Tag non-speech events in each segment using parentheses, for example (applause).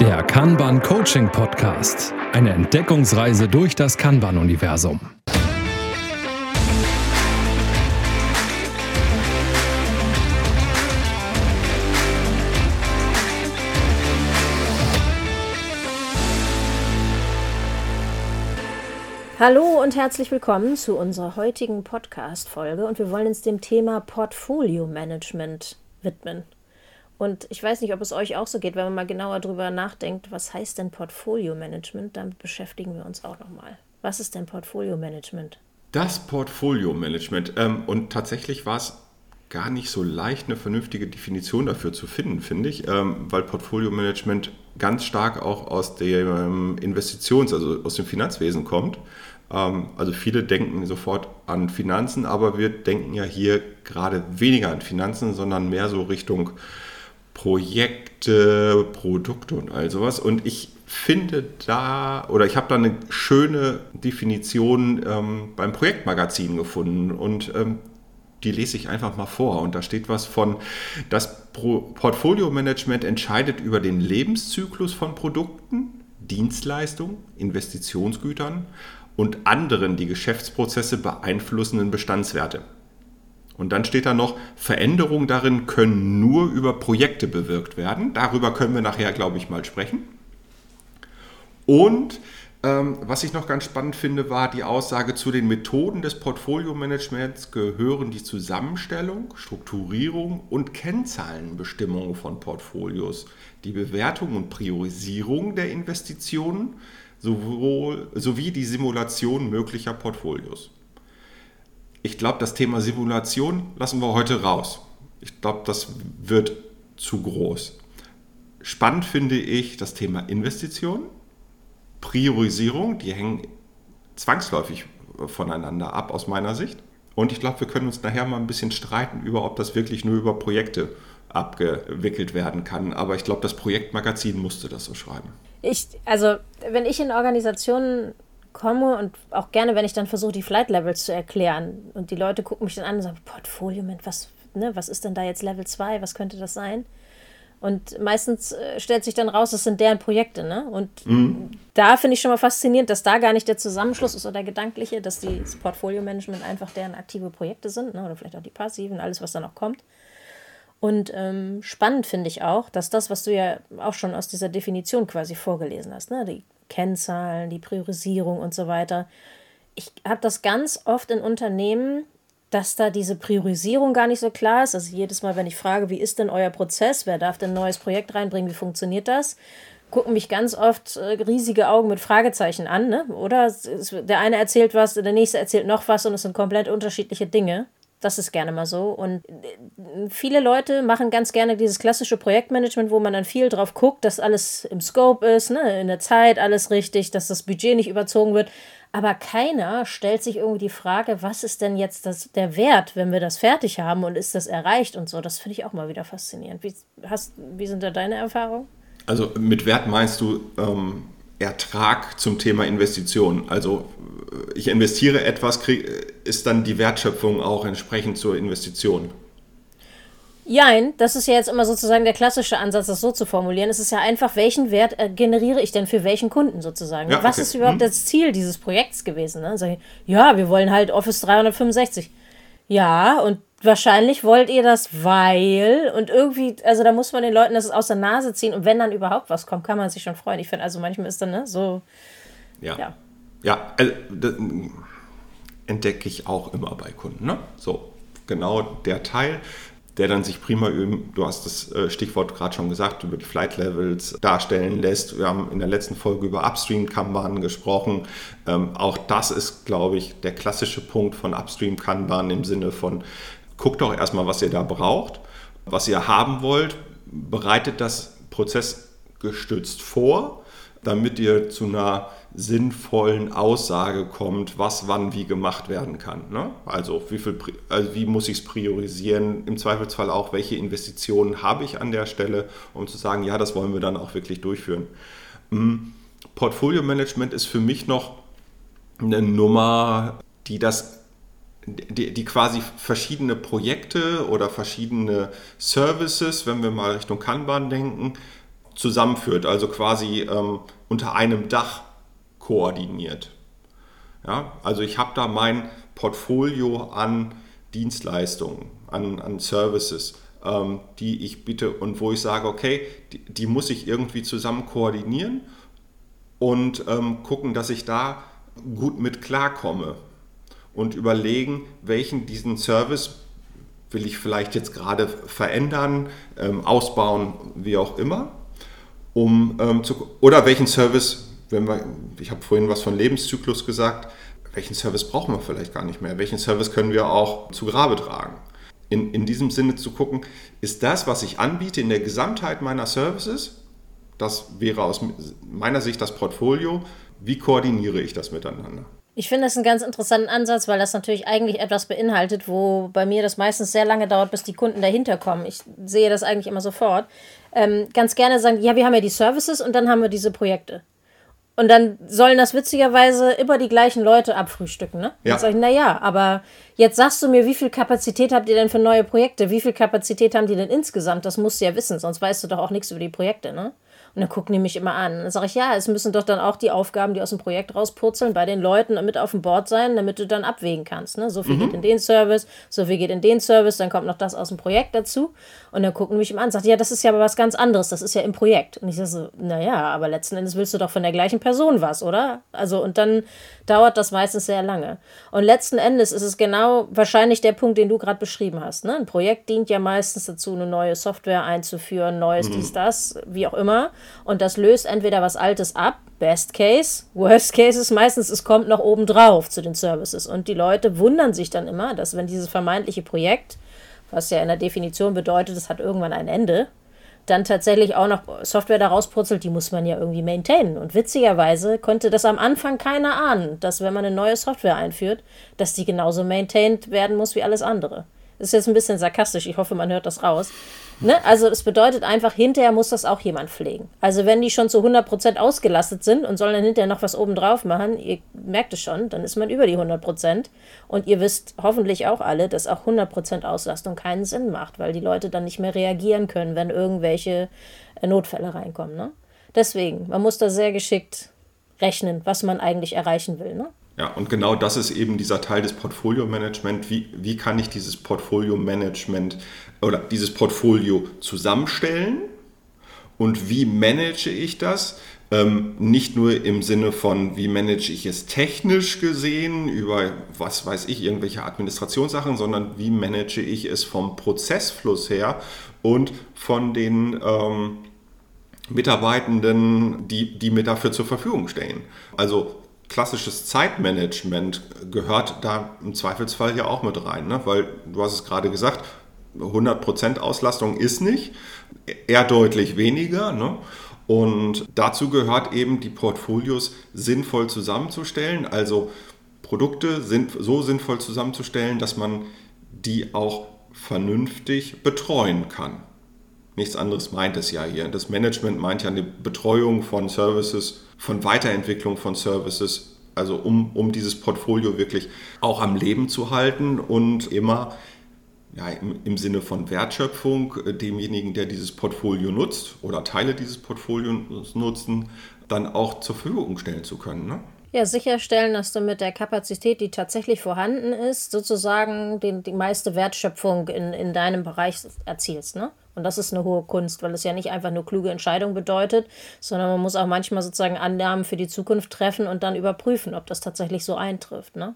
Der Kanban Coaching Podcast. Eine Entdeckungsreise durch das Kanban-Universum. Hallo und herzlich willkommen zu unserer heutigen Podcast-Folge und wir wollen uns dem Thema Portfolio Management widmen. Und ich weiß nicht, ob es euch auch so geht, wenn man mal genauer darüber nachdenkt, was heißt denn Portfolio Management? Damit beschäftigen wir uns auch nochmal. Was ist denn Portfolio Management? Das Portfolio Management. Ähm, und tatsächlich war es gar nicht so leicht, eine vernünftige Definition dafür zu finden, finde ich, ähm, weil Portfolio Management ganz stark auch aus dem Investitions-, also aus dem Finanzwesen kommt. Ähm, also viele denken sofort an Finanzen, aber wir denken ja hier gerade weniger an Finanzen, sondern mehr so Richtung Projekte, Produkte und all sowas. Und ich finde da, oder ich habe da eine schöne Definition ähm, beim Projektmagazin gefunden und ähm, die lese ich einfach mal vor. Und da steht was von, das Portfolio-Management entscheidet über den Lebenszyklus von Produkten, Dienstleistungen, Investitionsgütern und anderen die Geschäftsprozesse beeinflussenden Bestandswerte. Und dann steht da noch, Veränderungen darin können nur über Projekte bewirkt werden. Darüber können wir nachher, glaube ich, mal sprechen. Und ähm, was ich noch ganz spannend finde, war die Aussage zu den Methoden des Portfolio-Managements gehören die Zusammenstellung, Strukturierung und Kennzahlenbestimmung von Portfolios, die Bewertung und Priorisierung der Investitionen sowohl, sowie die Simulation möglicher Portfolios ich glaube, das Thema Simulation lassen wir heute raus. Ich glaube, das wird zu groß. Spannend finde ich das Thema Investition, Priorisierung, die hängen zwangsläufig voneinander ab aus meiner Sicht. Und ich glaube, wir können uns nachher mal ein bisschen streiten über, ob das wirklich nur über Projekte abgewickelt werden kann. Aber ich glaube, das Projektmagazin musste das so schreiben. Ich, also, wenn ich in Organisationen komme und auch gerne, wenn ich dann versuche, die Flight Levels zu erklären und die Leute gucken mich dann an und sagen, Portfolio, was, ne, was ist denn da jetzt Level 2, was könnte das sein? Und meistens äh, stellt sich dann raus, das sind deren Projekte, ne? Und mhm. da finde ich schon mal faszinierend, dass da gar nicht der Zusammenschluss ist oder der gedankliche, dass die, das Portfolio-Management einfach deren aktive Projekte sind, ne? Oder vielleicht auch die passiven, alles, was da noch kommt. Und ähm, spannend finde ich auch, dass das, was du ja auch schon aus dieser Definition quasi vorgelesen hast, ne? Die Kennzahlen, die Priorisierung und so weiter. Ich habe das ganz oft in Unternehmen, dass da diese Priorisierung gar nicht so klar ist. Also jedes Mal, wenn ich frage, wie ist denn euer Prozess, wer darf denn ein neues Projekt reinbringen, wie funktioniert das, gucken mich ganz oft äh, riesige Augen mit Fragezeichen an, ne? Oder der eine erzählt was, der nächste erzählt noch was und es sind komplett unterschiedliche Dinge. Das ist gerne mal so. Und äh, viele Leute machen ganz gerne dieses klassische Projektmanagement, wo man dann viel drauf guckt, dass alles im Scope ist, ne, in der Zeit alles richtig, dass das Budget nicht überzogen wird. Aber keiner stellt sich irgendwie die Frage, was ist denn jetzt das, der Wert, wenn wir das fertig haben und ist das erreicht und so. Das finde ich auch mal wieder faszinierend. Wie, hast, wie sind da deine Erfahrungen? Also mit Wert meinst du ähm, Ertrag zum Thema Investition. Also ich investiere etwas, krieg, ist dann die Wertschöpfung auch entsprechend zur Investition. Jein, das ist ja jetzt immer sozusagen der klassische Ansatz, das so zu formulieren. Es ist ja einfach, welchen Wert äh, generiere ich denn für welchen Kunden sozusagen? Ja, Was ist überhaupt hm. das Ziel dieses Projekts gewesen? Ne? Ich, ja, wir wollen halt Office 365. Ja, und wahrscheinlich wollt ihr das, weil und irgendwie, also da muss man den Leuten das aus der Nase ziehen und wenn dann überhaupt was kommt, kann man sich schon freuen. Ich finde, also manchmal ist dann ne, so. Ja. Ja, ja also, entdecke ich auch immer bei Kunden. Ne? So, genau der Teil, der dann sich prima, du hast das äh, Stichwort gerade schon gesagt, über die Flight Levels darstellen lässt. Wir haben in der letzten Folge über Upstream Kanban gesprochen. Ähm, auch das ist, glaube ich, der klassische Punkt von Upstream Kanban im Sinne von, guckt doch erstmal, was ihr da braucht, was ihr haben wollt, bereitet das prozessgestützt vor, damit ihr zu einer sinnvollen Aussage kommt, was wann wie gemacht werden kann. Ne? Also, wie, viel, also wie muss ich es priorisieren? Im Zweifelsfall auch, welche Investitionen habe ich an der Stelle, um zu sagen, ja, das wollen wir dann auch wirklich durchführen. Hm, Portfolio Management ist für mich noch eine Nummer, die das die, die, quasi verschiedene Projekte oder verschiedene Services, wenn wir mal Richtung Kanban denken, zusammenführt, also quasi ähm, unter einem Dach koordiniert. Ja, also ich habe da mein Portfolio an Dienstleistungen, an, an Services, ähm, die ich bitte und wo ich sage, okay, die, die muss ich irgendwie zusammen koordinieren und ähm, gucken, dass ich da gut mit klarkomme und überlegen, welchen diesen Service will ich vielleicht jetzt gerade verändern, ähm, ausbauen, wie auch immer, um ähm, zu, oder welchen Service, wenn wir, ich habe vorhin was von Lebenszyklus gesagt, welchen Service brauchen wir vielleicht gar nicht mehr, welchen Service können wir auch zu Grabe tragen. In, in diesem Sinne zu gucken, ist das, was ich anbiete in der Gesamtheit meiner Services, das wäre aus meiner Sicht das Portfolio, wie koordiniere ich das miteinander? Ich finde das einen ganz interessanten Ansatz, weil das natürlich eigentlich etwas beinhaltet, wo bei mir das meistens sehr lange dauert, bis die Kunden dahinter kommen. Ich sehe das eigentlich immer sofort. Ähm, ganz gerne sagen, ja, wir haben ja die Services und dann haben wir diese Projekte. Und dann sollen das witzigerweise immer die gleichen Leute abfrühstücken, ne? Ja. Dann sage ich, naja, aber jetzt sagst du mir, wie viel Kapazität habt ihr denn für neue Projekte? Wie viel Kapazität haben die denn insgesamt? Das musst du ja wissen, sonst weißt du doch auch nichts über die Projekte, ne? Und dann gucken die mich immer an. Dann sage ich, ja, es müssen doch dann auch die Aufgaben, die aus dem Projekt rauspurzeln, bei den Leuten mit auf dem Board sein, damit du dann abwägen kannst. Ne? So viel mhm. geht in den Service, so viel geht in den Service, dann kommt noch das aus dem Projekt dazu. Und dann gucken die mich immer an und sagen, ja, das ist ja aber was ganz anderes, das ist ja im Projekt. Und ich sage so, naja, aber letzten Endes willst du doch von der gleichen Person was, oder? Also, und dann dauert das meistens sehr lange. Und letzten Endes ist es genau wahrscheinlich der Punkt, den du gerade beschrieben hast. Ne? Ein Projekt dient ja meistens dazu, eine neue Software einzuführen, neues mhm. dies, das, wie auch immer. Und das löst entweder was Altes ab, Best Case, Worst Case ist meistens, es kommt noch oben drauf zu den Services. Und die Leute wundern sich dann immer, dass wenn dieses vermeintliche Projekt, was ja in der Definition bedeutet, es hat irgendwann ein Ende, dann tatsächlich auch noch Software daraus purzelt, die muss man ja irgendwie maintainen. Und witzigerweise konnte das am Anfang keiner ahnen, dass wenn man eine neue Software einführt, dass die genauso maintained werden muss wie alles andere. Das ist jetzt ein bisschen sarkastisch, ich hoffe, man hört das raus. Ne? Also es bedeutet einfach, hinterher muss das auch jemand pflegen. Also wenn die schon zu 100% ausgelastet sind und sollen dann hinterher noch was oben drauf machen, ihr merkt es schon, dann ist man über die 100%. Und ihr wisst hoffentlich auch alle, dass auch 100% Auslastung keinen Sinn macht, weil die Leute dann nicht mehr reagieren können, wenn irgendwelche äh, Notfälle reinkommen. Ne? Deswegen, man muss da sehr geschickt rechnen, was man eigentlich erreichen will. Ne? Ja, und genau das ist eben dieser Teil des Portfolio-Management. Wie, wie kann ich dieses Portfolio-Management oder dieses Portfolio zusammenstellen und wie manage ich das? Ähm, nicht nur im Sinne von, wie manage ich es technisch gesehen über, was weiß ich, irgendwelche Administrationssachen, sondern wie manage ich es vom Prozessfluss her und von den ähm, Mitarbeitenden, die, die mir dafür zur Verfügung stehen. Also klassisches Zeitmanagement gehört da im Zweifelsfall ja auch mit rein, ne? weil du hast es gerade gesagt, 100% Auslastung ist nicht, eher deutlich weniger. Ne? Und dazu gehört eben, die Portfolios sinnvoll zusammenzustellen, also Produkte sind so sinnvoll zusammenzustellen, dass man die auch vernünftig betreuen kann. Nichts anderes meint es ja hier. Das Management meint ja eine Betreuung von Services von Weiterentwicklung von Services, also um, um dieses Portfolio wirklich auch am Leben zu halten und immer ja, im, im Sinne von Wertschöpfung äh, demjenigen, der dieses Portfolio nutzt oder Teile dieses Portfolios nutzen, dann auch zur Verfügung stellen zu können. Ne? Ja, sicherstellen, dass du mit der Kapazität, die tatsächlich vorhanden ist, sozusagen den, die meiste Wertschöpfung in, in deinem Bereich erzielst. Ne? Und das ist eine hohe Kunst, weil es ja nicht einfach nur kluge Entscheidungen bedeutet, sondern man muss auch manchmal sozusagen Annahmen für die Zukunft treffen und dann überprüfen, ob das tatsächlich so eintrifft. Ne?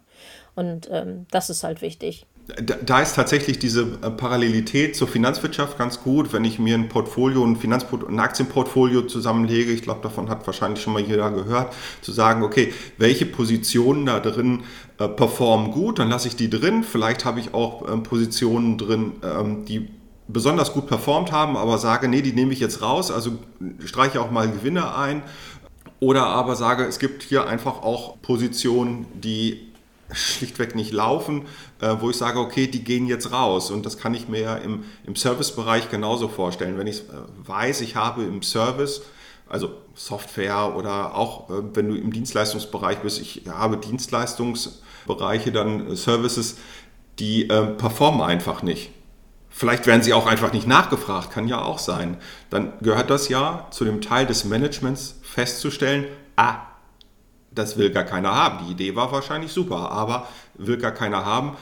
Und ähm, das ist halt wichtig. Da ist tatsächlich diese äh, Parallelität zur Finanzwirtschaft ganz gut, wenn ich mir ein Portfolio, ein, Finanzport ein Aktienportfolio zusammenlege. Ich glaube, davon hat wahrscheinlich schon mal jeder gehört, zu sagen, okay, welche Positionen da drin äh, performen gut, dann lasse ich die drin. Vielleicht habe ich auch äh, Positionen drin, ähm, die besonders gut performt haben, aber sage, nee, die nehme ich jetzt raus, also streiche auch mal Gewinne ein. Oder aber sage, es gibt hier einfach auch Positionen, die schlichtweg nicht laufen, äh, wo ich sage, okay, die gehen jetzt raus. Und das kann ich mir ja im, im Servicebereich genauso vorstellen. Wenn ich äh, weiß, ich habe im Service, also Software oder auch äh, wenn du im Dienstleistungsbereich bist, ich habe Dienstleistungsbereiche, dann Services, die performen einfach nicht Vielleicht werden sie auch einfach nicht nachgefragt, kann ja auch sein. Dann gehört das ja zu dem Teil des Managements festzustellen, ah, das will gar keiner haben. Die Idee war wahrscheinlich super, aber will gar keiner haben,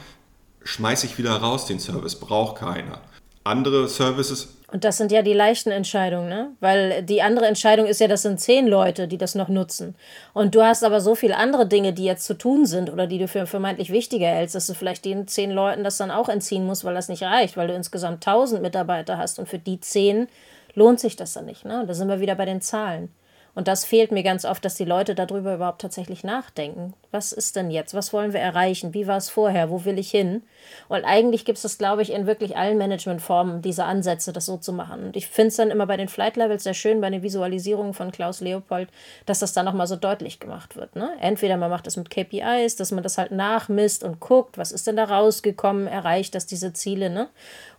schmeiße ich wieder raus den Service, braucht keiner. Andere Services und das sind ja die leichten Entscheidungen, ne? Weil die andere Entscheidung ist ja, das sind zehn Leute, die das noch nutzen. Und du hast aber so viele andere Dinge, die jetzt zu tun sind oder die du für vermeintlich wichtiger hältst, dass du vielleicht den zehn Leuten das dann auch entziehen musst, weil das nicht reicht, weil du insgesamt tausend Mitarbeiter hast und für die zehn lohnt sich das dann nicht, ne? Da sind wir wieder bei den Zahlen. Und das fehlt mir ganz oft, dass die Leute darüber überhaupt tatsächlich nachdenken. Was ist denn jetzt? Was wollen wir erreichen? Wie war es vorher? Wo will ich hin? Und eigentlich gibt es das, glaube ich, in wirklich allen Managementformen, diese Ansätze, das so zu machen. Und ich finde es dann immer bei den Flight Levels sehr schön, bei den Visualisierungen von Klaus Leopold, dass das dann nochmal so deutlich gemacht wird. Ne? Entweder man macht das mit KPIs, dass man das halt nachmisst und guckt, was ist denn da rausgekommen, erreicht das diese Ziele, ne?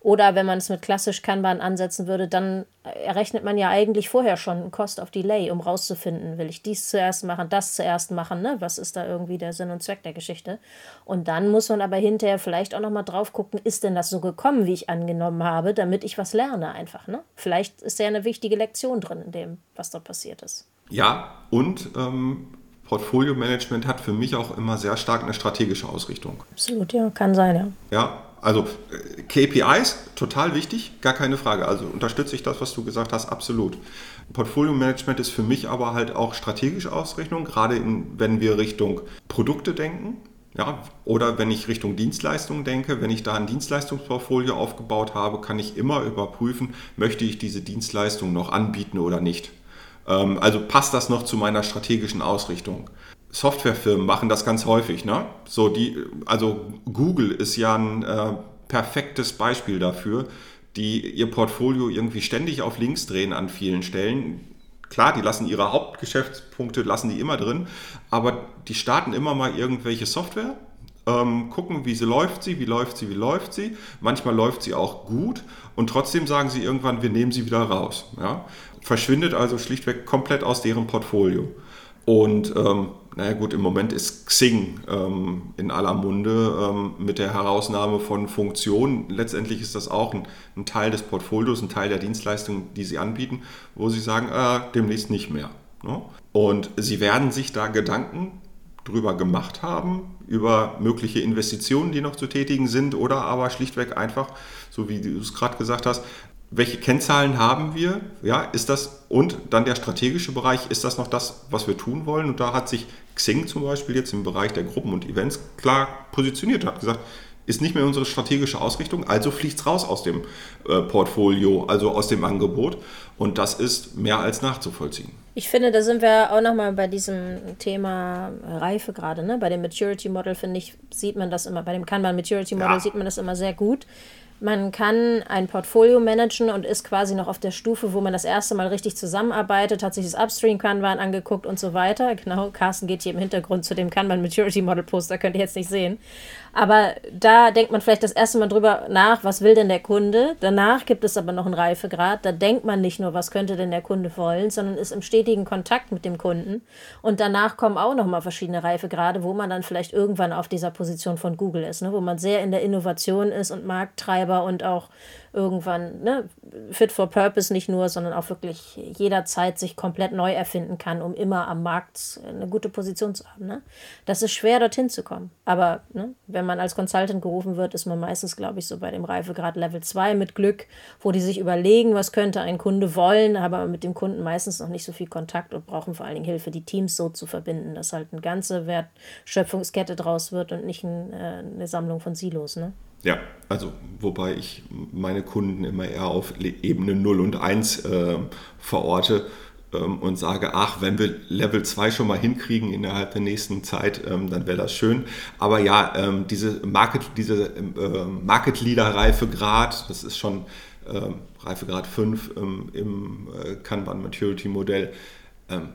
Oder wenn man es mit klassisch Kanban ansetzen würde, dann errechnet man ja eigentlich vorher schon einen Cost of Delay, um rauszufinden, will ich dies zuerst machen, das zuerst machen, ne? Was ist da irgendwie der Sinn und Zweck der Geschichte? Und dann muss man aber hinterher vielleicht auch nochmal drauf gucken, ist denn das so gekommen, wie ich angenommen habe, damit ich was lerne einfach, ne? Vielleicht ist ja eine wichtige Lektion drin in dem, was dort passiert ist. Ja, und ähm, Portfolio-Management hat für mich auch immer sehr stark eine strategische Ausrichtung. Absolut, ja, kann sein, ja. Ja, also äh, KPIs, total wichtig, gar keine Frage. Also unterstütze ich das, was du gesagt hast, absolut. Portfolio-Management ist für mich aber halt auch strategische Ausrichtung, gerade in, wenn wir Richtung Produkte denken. Ja, oder wenn ich Richtung Dienstleistungen denke, wenn ich da ein Dienstleistungsportfolio aufgebaut habe, kann ich immer überprüfen, möchte ich diese Dienstleistung noch anbieten oder nicht. Ähm, also passt das noch zu meiner strategischen Ausrichtung? Softwarefirmen machen das ganz häufig. Ne? So die, also Google ist ja ein äh, perfektes Beispiel dafür, die ihr Portfolio irgendwie ständig auf links drehen an vielen Stellen. Klar, die lassen ihre Hauptgeschäftspunkte, lassen die immer drin, aber die starten immer mal irgendwelche Software, ähm, gucken, wie sie läuft sie, wie läuft sie, wie läuft sie. Manchmal läuft sie auch gut und trotzdem sagen sie irgendwann, wir nehmen sie wieder raus. Ja? Verschwindet also schlichtweg komplett aus deren Portfolio. Und ähm, naja gut, im Moment ist Xing ähm, in aller Munde ähm, mit der Herausnahme von Funktionen. Letztendlich ist das auch ein, ein, Teil des Portfolios, ein Teil der Dienstleistungen, die sie anbieten, wo sie sagen, äh, demnächst nicht mehr. Ne? Und sie werden sich da Gedanken drüber gemacht haben, über mögliche Investitionen, die noch zu tätigen sind, oder aber schlichtweg einfach, so wie du es gerade gesagt hast, welche Kennzahlen haben wir? Ja, ist das und dann der strategische Bereich, ist das noch das, was wir tun wollen? Und da hat sich Xing zum Beispiel jetzt im Bereich der Gruppen und Events klar positioniert, hat gesagt, ist nicht mehr unsere strategische Ausrichtung, also fliegt es raus aus dem äh, Portfolio, also aus dem Angebot. Und das ist mehr als nachzuvollziehen. Ich finde, da sind wir auch nochmal bei diesem Thema Reife gerade. Ne? Bei dem Maturity Model, finde ich, sieht man das immer, bei dem Kanban Maturity Model ja. sieht man das immer sehr gut. Man kann ein Portfolio managen und ist quasi noch auf der Stufe, wo man das erste Mal richtig zusammenarbeitet, hat sich das Upstream Kanban angeguckt und so weiter. Genau, Carsten geht hier im Hintergrund zu dem Kanban Maturity Model Poster, könnt ihr jetzt nicht sehen. Aber da denkt man vielleicht das erste Mal drüber nach, was will denn der Kunde? Danach gibt es aber noch einen Reifegrad. Da denkt man nicht nur, was könnte denn der Kunde wollen, sondern ist im stetigen Kontakt mit dem Kunden. Und danach kommen auch noch mal verschiedene Reifegrade, wo man dann vielleicht irgendwann auf dieser Position von Google ist, ne? wo man sehr in der Innovation ist und Markttreiber und auch irgendwann ne, fit for purpose nicht nur, sondern auch wirklich jederzeit sich komplett neu erfinden kann, um immer am Markt eine gute Position zu haben. Ne? Das ist schwer, dorthin zu kommen. Aber ne, wenn man als Consultant gerufen wird, ist man meistens, glaube ich, so bei dem Reifegrad Level 2 mit Glück, wo die sich überlegen, was könnte ein Kunde wollen, aber mit dem Kunden meistens noch nicht so viel Kontakt und brauchen vor allen Dingen Hilfe, die Teams so zu verbinden, dass halt eine ganze Wertschöpfungskette draus wird und nicht ein, äh, eine Sammlung von Silos. Ne? Ja, also wobei ich meine Kunden immer eher auf Ebene 0 und 1 äh, verorte ähm, und sage, ach, wenn wir Level 2 schon mal hinkriegen innerhalb der nächsten Zeit, ähm, dann wäre das schön. Aber ja, ähm, diese Market, diese äh, Market Leader Reifegrad, das ist schon äh, Reifegrad 5 ähm, im äh, Kanban Maturity Modell. Ähm,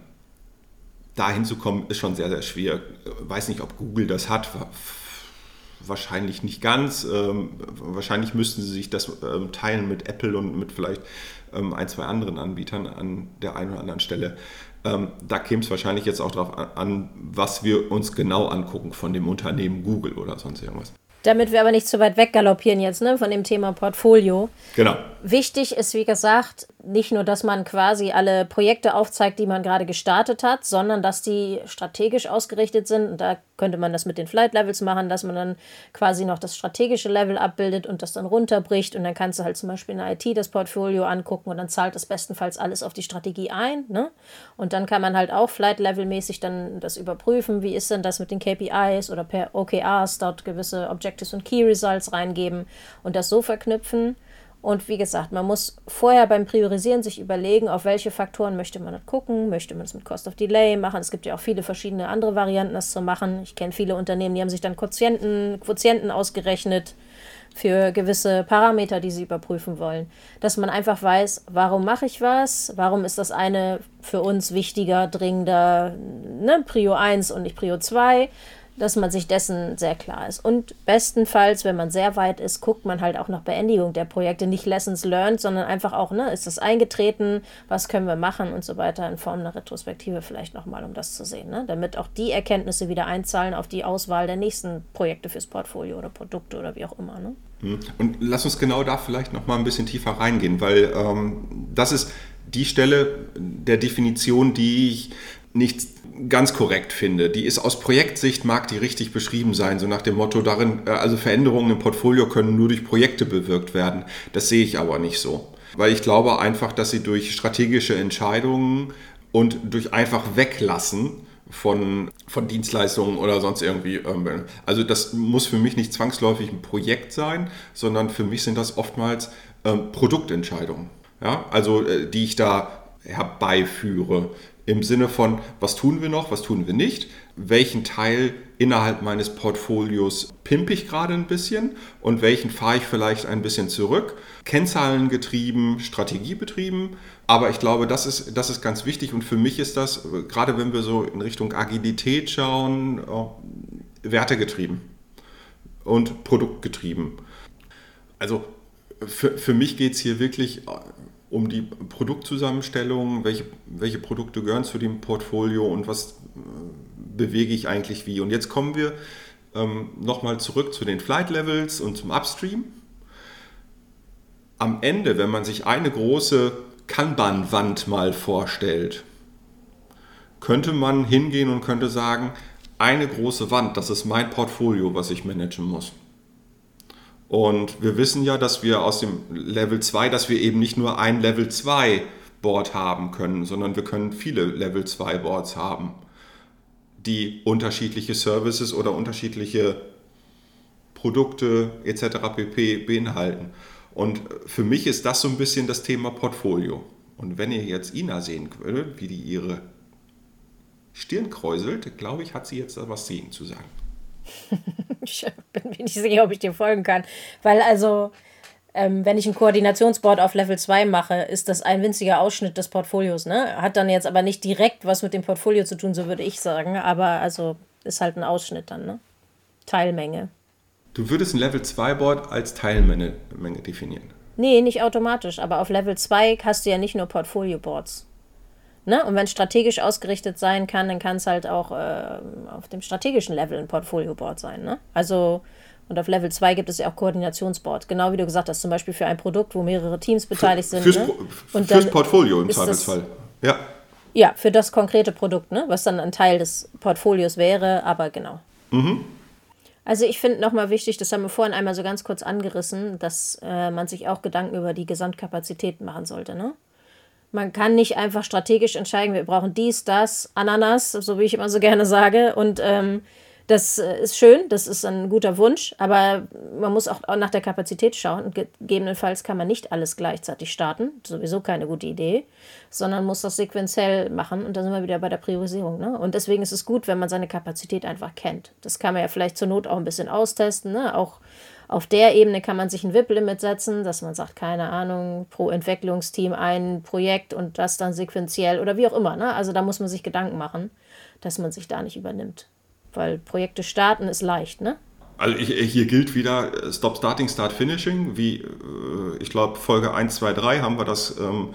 dahin zu kommen, ist schon sehr, sehr schwer. Weiß nicht, ob Google das hat wahrscheinlich nicht ganz. Ähm, wahrscheinlich müssten sie sich das ähm, teilen mit Apple und mit vielleicht ähm, ein, zwei anderen Anbietern an der einen oder anderen Stelle. Ähm, da käme es wahrscheinlich jetzt auch darauf an, was wir uns genau angucken von dem Unternehmen Google oder sonst irgendwas. Damit wir aber nicht zu weit weggaloppieren jetzt ne, von dem Thema Portfolio. Genau. Wichtig ist, wie gesagt, nicht nur, dass man quasi alle Projekte aufzeigt, die man gerade gestartet hat, sondern dass die strategisch ausgerichtet sind. Und da könnte man das mit den Flight Levels machen, dass man dann quasi noch das strategische Level abbildet und das dann runterbricht. Und dann kannst du halt zum Beispiel in der IT das Portfolio angucken und dann zahlt das bestenfalls alles auf die Strategie ein. Ne? Und dann kann man halt auch Flight Level mäßig dann das überprüfen. Wie ist denn das mit den KPIs oder per OKRs dort gewisse Objectives und Key Results reingeben und das so verknüpfen. Und wie gesagt, man muss vorher beim Priorisieren sich überlegen, auf welche Faktoren möchte man gucken. Möchte man es mit Cost of Delay machen? Es gibt ja auch viele verschiedene andere Varianten, das zu machen. Ich kenne viele Unternehmen, die haben sich dann Quotienten, Quotienten ausgerechnet für gewisse Parameter, die sie überprüfen wollen. Dass man einfach weiß, warum mache ich was? Warum ist das eine für uns wichtiger, dringender, ne, Prio 1 und nicht Prio 2? Dass man sich dessen sehr klar ist. Und bestenfalls, wenn man sehr weit ist, guckt man halt auch nach Beendigung der Projekte, nicht Lessons learned, sondern einfach auch, ne, ist das eingetreten, was können wir machen und so weiter in Form einer Retrospektive vielleicht nochmal, um das zu sehen, ne? damit auch die Erkenntnisse wieder einzahlen auf die Auswahl der nächsten Projekte fürs Portfolio oder Produkte oder wie auch immer. Ne? Hm. Und lass uns genau da vielleicht nochmal ein bisschen tiefer reingehen, weil ähm, das ist die Stelle der Definition, die ich nicht ganz korrekt finde. Die ist aus Projektsicht, mag die richtig beschrieben sein, so nach dem Motto, darin, äh, also Veränderungen im Portfolio können nur durch Projekte bewirkt werden. Das sehe ich aber nicht so. Weil ich glaube einfach, dass sie durch strategische Entscheidungen und durch einfach Weglassen von, von Dienstleistungen oder sonst irgendwie. Ähm, also das muss für mich nicht zwangsläufig ein Projekt sein, sondern für mich sind das oftmals ähm, Produktentscheidungen. Ja, also äh, die ich da herbeiführe im Sinne von, was tun wir noch, was tun wir nicht, welchen Teil innerhalb meines Portfolios pimpe ich gerade ein bisschen und welchen fahre ich vielleicht ein bisschen zurück. Kennzahlen getrieben, Strategie betrieben, aber ich glaube, das ist, das ist ganz wichtig und für mich ist das, gerade wenn wir so in Richtung Agilität schauen, äh, wertegetrieben und produktgetrieben. Also für, für mich geht es hier wirklich um die Produktzusammenstellung, welche, welche Produkte gehören zu dem Portfolio und was äh, bewege ich eigentlich wie. Und jetzt kommen wir ähm, nochmal zurück zu den Flight Levels und zum Upstream. Am Ende, wenn man sich eine große Kanban-Wand mal vorstellt, könnte man hingehen und könnte sagen, eine große Wand, das ist mein Portfolio, was ich managen muss. Und wir wissen ja, dass wir aus dem Level 2, dass wir eben nicht nur ein Level 2 Board haben können, sondern wir können viele Level 2 Boards haben, die unterschiedliche Services oder unterschiedliche Produkte etc. pp beinhalten. Und für mich ist das so ein bisschen das Thema Portfolio. Und wenn ihr jetzt Ina sehen würdet, wie die ihre Stirn kräuselt, glaube ich, hat sie jetzt was dagegen zu sagen. (laughs) ich bin mir nicht sicher, ob ich dir folgen kann. Weil also, ähm, wenn ich ein Koordinationsboard auf Level 2 mache, ist das ein winziger Ausschnitt des Portfolios. Ne? Hat dann jetzt aber nicht direkt was mit dem Portfolio zu tun, so würde ich sagen. Aber also ist halt ein Ausschnitt dann, ne? Teilmenge. Du würdest ein Level 2 Board als Teilmenge Menge definieren? Nee, nicht automatisch. Aber auf Level 2 hast du ja nicht nur Portfolio-Boards. Ne? Und wenn es strategisch ausgerichtet sein kann, dann kann es halt auch äh, auf dem strategischen Level ein Portfolio-Board sein. Ne? Also, und auf Level 2 gibt es ja auch Koordinationsboard. Genau wie du gesagt hast, zum Beispiel für ein Produkt, wo mehrere Teams beteiligt sind. Fürs, ne? und fürs Portfolio im Zweifelsfall. Ja. Ja, für das konkrete Produkt, ne? was dann ein Teil des Portfolios wäre, aber genau. Mhm. Also ich finde nochmal wichtig, das haben wir vorhin einmal so ganz kurz angerissen, dass äh, man sich auch Gedanken über die Gesamtkapazität machen sollte. Ne? Man kann nicht einfach strategisch entscheiden, wir brauchen dies, das, Ananas, so wie ich immer so gerne sage. Und ähm, das äh, ist schön, das ist ein guter Wunsch, aber man muss auch nach der Kapazität schauen. Gegebenenfalls kann man nicht alles gleichzeitig starten, sowieso keine gute Idee, sondern muss das sequenziell machen. Und da sind wir wieder bei der Priorisierung. Ne? Und deswegen ist es gut, wenn man seine Kapazität einfach kennt. Das kann man ja vielleicht zur Not auch ein bisschen austesten, ne? auch auf der Ebene kann man sich ein WIP-Limit setzen, dass man sagt, keine Ahnung, pro Entwicklungsteam ein Projekt und das dann sequenziell oder wie auch immer. Ne? Also da muss man sich Gedanken machen, dass man sich da nicht übernimmt. Weil Projekte starten ist leicht, ne? Also hier gilt wieder äh, Stop Starting, Start Finishing. Wie äh, ich glaube, Folge 1, 2, 3 haben wir das ähm,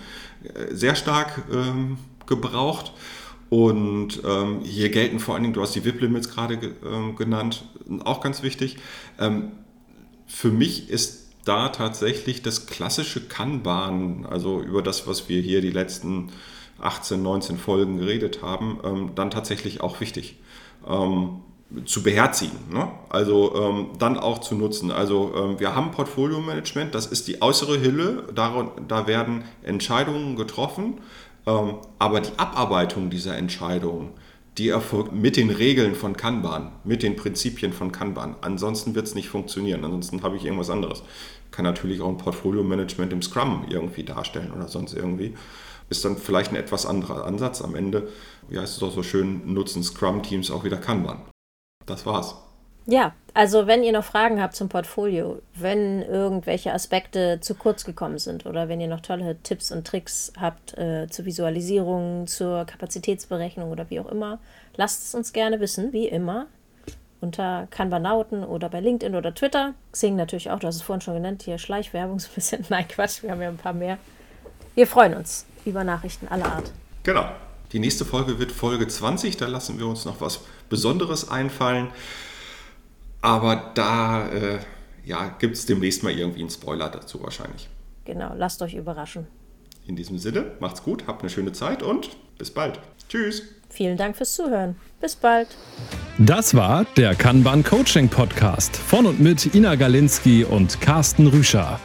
sehr stark ähm, gebraucht. Und ähm, hier gelten vor allen Dingen, du hast die VIP-Limits gerade ge ähm, genannt, auch ganz wichtig. Ähm, für mich ist da tatsächlich das klassische Kanban, also über das, was wir hier die letzten 18, 19 Folgen geredet haben, ähm, dann tatsächlich auch wichtig ähm, zu beherzigen. Ne? Also ähm, dann auch zu nutzen. Also ähm, wir haben Portfolio-Management, das ist die äußere Hülle, da, da werden Entscheidungen getroffen ähm, aber die Abarbeitung dieser Entscheidungen, die erfolgt mit den Regeln von Kanban, mit den Prinzipien von Kanban. Ansonsten wird es nicht funktionieren. Ansonsten habe ich irgendwas anderes. Kann natürlich auch ein Portfolio-Management im Scrum irgendwie darstellen oder sonst irgendwie. Ist dann vielleicht ein etwas anderer Ansatz. Am Ende, wie heißt es auch so schön, nutzen Scrum-Teams auch wieder Kanban. Das war's. Ja, also wenn ihr noch Fragen habt zum Portfolio, wenn irgendwelche Aspekte zu kurz gekommen sind oder wenn ihr noch tolle Tipps und Tricks habt äh, zur Visualisierung, zur Kapazitätsberechnung oder wie auch immer, lasst es uns gerne wissen, wie immer, unter Kanbanauten oder bei LinkedIn oder Twitter. Xing natürlich auch, du hast es vorhin schon genannt, hier Schleichwerbung (laughs) so ein bisschen. Nein, Quatsch, wir haben ja ein paar mehr. Wir freuen uns über Nachrichten aller Art. Genau. Die nächste Folge wird Folge 20, da lassen wir uns noch was Besonderes einfallen. Aber da äh, ja, gibt es demnächst mal irgendwie einen Spoiler dazu wahrscheinlich. Genau, lasst euch überraschen. In diesem Sinne, macht's gut, habt eine schöne Zeit und bis bald. Tschüss. Vielen Dank fürs Zuhören. Bis bald. Das war der Kanban Coaching Podcast von und mit Ina Galinski und Carsten Rüscher.